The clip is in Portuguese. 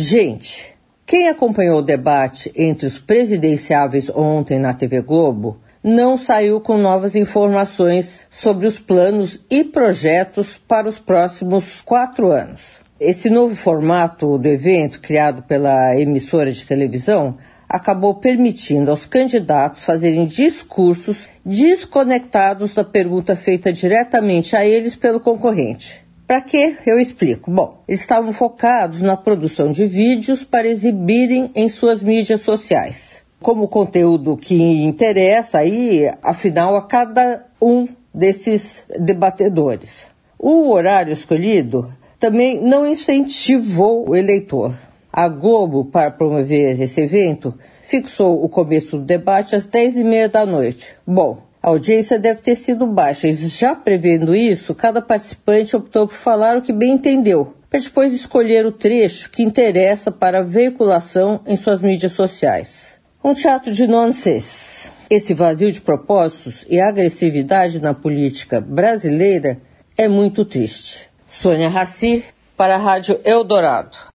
Gente, quem acompanhou o debate entre os presidenciáveis ontem na TV Globo não saiu com novas informações sobre os planos e projetos para os próximos quatro anos. Esse novo formato do evento, criado pela emissora de televisão, acabou permitindo aos candidatos fazerem discursos desconectados da pergunta feita diretamente a eles pelo concorrente. Para que eu explico? Bom, eles estavam focados na produção de vídeos para exibirem em suas mídias sociais. Como conteúdo que interessa aí, afinal, a cada um desses debatedores. O horário escolhido também não incentivou o eleitor. A Globo, para promover esse evento, fixou o começo do debate às 10h30 da noite. Bom, a audiência deve ter sido baixa e já prevendo isso, cada participante optou por falar o que bem entendeu, para depois escolher o trecho que interessa para veiculação em suas mídias sociais. Um teatro de nonsense. Esse vazio de propósitos e agressividade na política brasileira é muito triste. Sônia Raci, para a Rádio Eldorado.